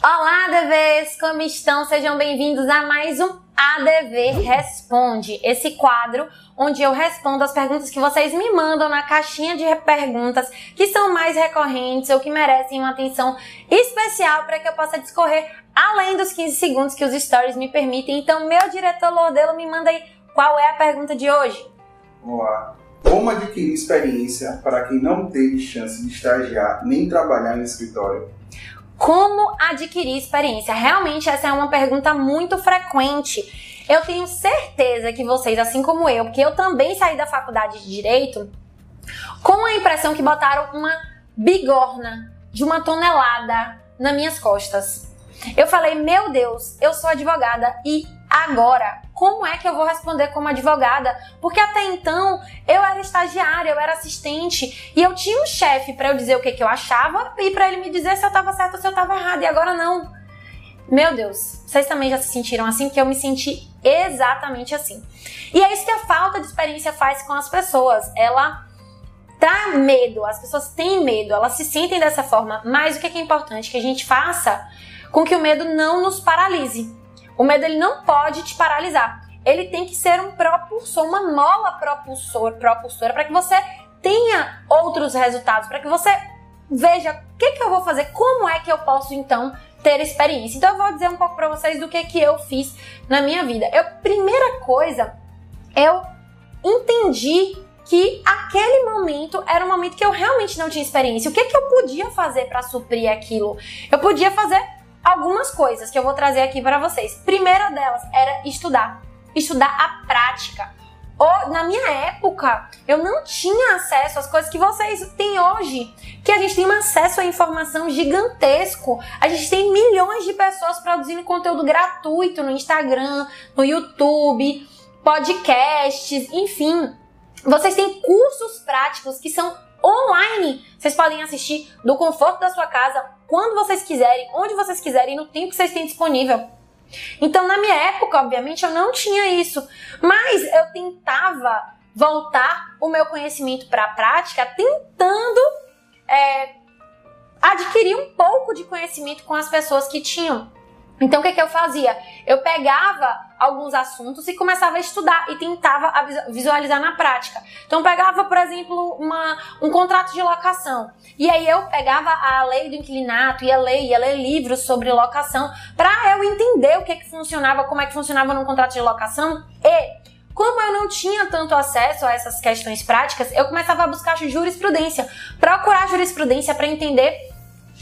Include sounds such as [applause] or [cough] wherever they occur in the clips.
Olá, ADVs! Como estão? Sejam bem-vindos a mais um ADV Responde, esse quadro onde eu respondo as perguntas que vocês me mandam na caixinha de perguntas que são mais recorrentes ou que merecem uma atenção especial para que eu possa discorrer além dos 15 segundos que os stories me permitem. Então, meu diretor Lordelo, me manda aí qual é a pergunta de hoje. Olá. Como adquirir experiência para quem não teve chance de estagiar nem trabalhar no escritório? Como adquirir experiência? Realmente essa é uma pergunta muito frequente. Eu tenho certeza que vocês, assim como eu, porque eu também saí da faculdade de direito com a impressão que botaram uma bigorna de uma tonelada nas minhas costas. Eu falei, meu Deus, eu sou advogada e agora como é que eu vou responder como advogada? Porque até então eu era estagiária, eu era assistente e eu tinha um chefe para eu dizer o que, que eu achava e para ele me dizer se eu estava certo ou se eu estava errada. E agora não. Meu Deus, vocês também já se sentiram assim? Porque eu me senti exatamente assim. E é isso que a falta de experiência faz com as pessoas. Ela dá medo, as pessoas têm medo, elas se sentem dessa forma. Mas o que é importante? Que a gente faça com que o medo não nos paralise. O medo ele não pode te paralisar. Ele tem que ser um propulsor, uma mola propulsor, propulsora para que você tenha outros resultados, para que você veja o que, que eu vou fazer, como é que eu posso então ter experiência. Então eu vou dizer um pouco para vocês do que que eu fiz na minha vida. Eu primeira coisa, eu entendi que aquele momento era um momento que eu realmente não tinha experiência. O que que eu podia fazer para suprir aquilo? Eu podia fazer algumas coisas que eu vou trazer aqui para vocês. Primeira delas era estudar, estudar a prática. Ou, na minha época, eu não tinha acesso às coisas que vocês têm hoje. Que a gente tem um acesso à informação gigantesco. A gente tem milhões de pessoas produzindo conteúdo gratuito no Instagram, no YouTube, podcasts, enfim. Vocês têm cursos práticos que são online. Vocês podem assistir do conforto da sua casa, quando vocês quiserem, onde vocês quiserem, no tempo que vocês têm disponível. Então, na minha época, obviamente, eu não tinha isso, mas eu tentava voltar o meu conhecimento para a prática, tentando é, adquirir um pouco de conhecimento com as pessoas que tinham. Então, o que, que eu fazia? Eu pegava alguns assuntos e começava a estudar e tentava visualizar na prática. Então, pegava, por exemplo, uma, um contrato de locação. E aí eu pegava a lei do inquilinato, ia ler, ia ler livros sobre locação, para eu entender o que, que funcionava, como é que funcionava num contrato de locação. E como eu não tinha tanto acesso a essas questões práticas, eu começava a buscar jurisprudência, procurar jurisprudência para entender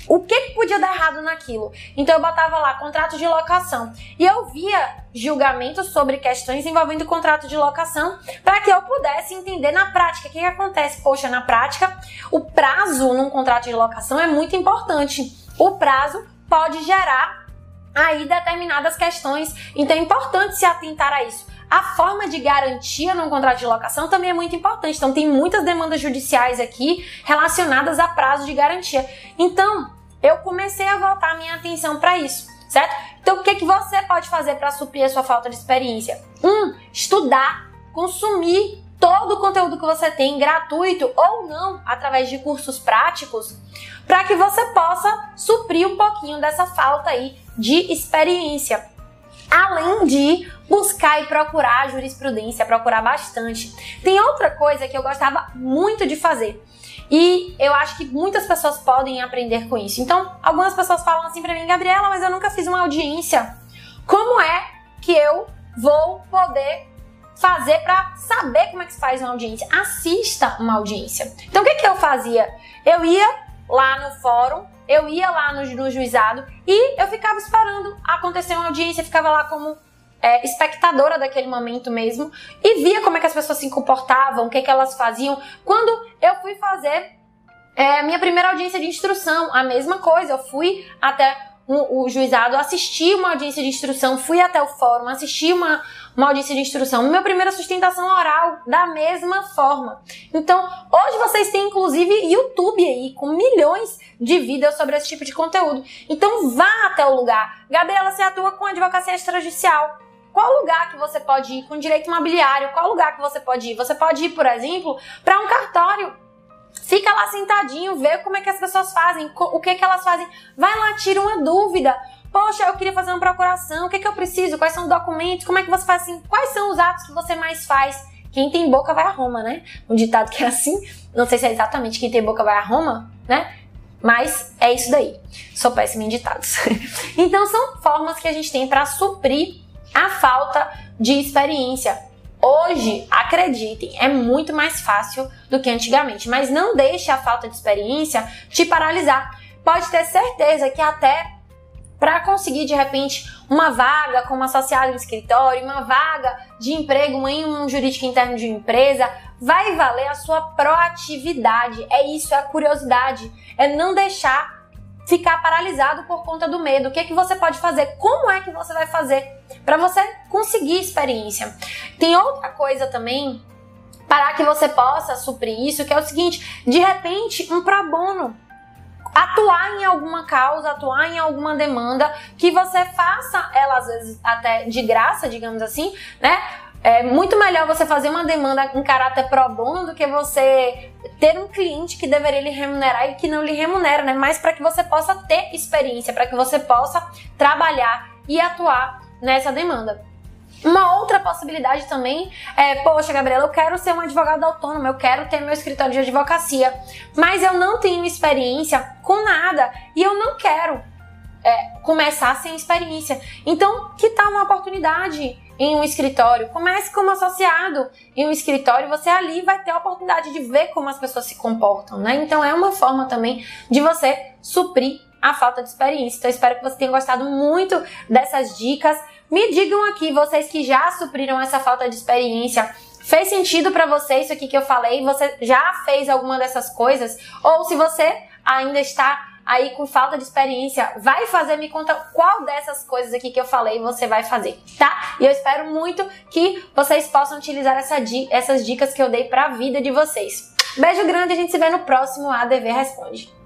o que, que podia dar errado naquilo. Então eu botava lá contrato de locação e eu via julgamentos sobre questões envolvendo contrato de locação para que eu pudesse entender na prática o que, que acontece. Poxa, na prática, o prazo num contrato de locação é muito importante. O prazo pode gerar aí determinadas questões, então é importante se atentar a isso. A forma de garantia num contrato de locação também é muito importante. Então, tem muitas demandas judiciais aqui relacionadas a prazo de garantia. Então, eu comecei a voltar minha atenção para isso, certo? Então, o que, que você pode fazer para suprir a sua falta de experiência? Um, estudar, consumir todo o conteúdo que você tem, gratuito ou não, através de cursos práticos, para que você possa suprir um pouquinho dessa falta aí de experiência. Além de buscar e procurar jurisprudência, procurar bastante. Tem outra coisa que eu gostava muito de fazer. E eu acho que muitas pessoas podem aprender com isso. Então, algumas pessoas falam assim para mim, Gabriela, mas eu nunca fiz uma audiência. Como é que eu vou poder fazer para saber como é que se faz uma audiência? Assista uma audiência. Então, o que, que eu fazia? Eu ia lá no fórum, eu ia lá no, no juizado e eu ficava esperando acontecer uma audiência, ficava lá como é, espectadora daquele momento mesmo e via como é que as pessoas se comportavam, o que, que elas faziam. Quando eu fui fazer é, minha primeira audiência de instrução, a mesma coisa, eu fui até o, o juizado, assisti uma audiência de instrução, fui até o fórum, assisti uma, uma audiência de instrução. Minha primeira sustentação oral, da mesma forma. Então, hoje vocês têm inclusive YouTube aí, com milhões de vídeos sobre esse tipo de conteúdo. Então, vá até o lugar. Gabriela, você atua com advocacia extrajudicial. Qual lugar que você pode ir com direito imobiliário? Qual lugar que você pode ir? Você pode ir, por exemplo, para um cartório Fica lá sentadinho, vê como é que as pessoas fazem, o que, que elas fazem. Vai lá, tira uma dúvida. Poxa, eu queria fazer uma procuração, o que, que eu preciso? Quais são os documentos? Como é que você faz assim? Quais são os atos que você mais faz? Quem tem boca vai a Roma, né? Um ditado que é assim. Não sei se é exatamente quem tem boca vai a Roma, né? Mas é isso daí. Sou péssima em ditados. [laughs] então são formas que a gente tem para suprir a falta de experiência. Hoje, acreditem, é muito mais fácil do que antigamente, mas não deixe a falta de experiência te paralisar. Pode ter certeza que até para conseguir de repente uma vaga como associado no escritório, uma vaga de emprego em um jurídico interno de uma empresa, vai valer a sua proatividade. É isso, é a curiosidade, é não deixar ficar paralisado por conta do medo. O que é que você pode fazer? Como é que você vai fazer para você conseguir experiência? Tem outra coisa também para que você possa suprir isso, que é o seguinte, de repente, um pro bono atuar em alguma causa, atuar em alguma demanda, que você faça ela às vezes até de graça, digamos assim, né? É muito melhor você fazer uma demanda em caráter pro bono do que você ter um cliente que deveria lhe remunerar e que não lhe remunera, né? Mas para que você possa ter experiência, para que você possa trabalhar e atuar nessa demanda. Uma outra possibilidade também é, poxa, Gabriela, eu quero ser um advogado autônomo, eu quero ter meu escritório de advocacia, mas eu não tenho experiência com nada e eu não quero é, começar sem experiência. Então, que tal uma oportunidade em um escritório? Comece como associado em um escritório, você ali vai ter a oportunidade de ver como as pessoas se comportam, né? Então, é uma forma também de você suprir a falta de experiência. Então, espero que você tenha gostado muito dessas dicas. Me digam aqui, vocês que já supriram essa falta de experiência, fez sentido para você isso aqui que eu falei? Você já fez alguma dessas coisas? Ou se você ainda está aí com falta de experiência, vai fazer, me conta qual dessas coisas aqui que eu falei você vai fazer, tá? E eu espero muito que vocês possam utilizar essa, essas dicas que eu dei para a vida de vocês. Beijo grande, a gente se vê no próximo ADV Responde.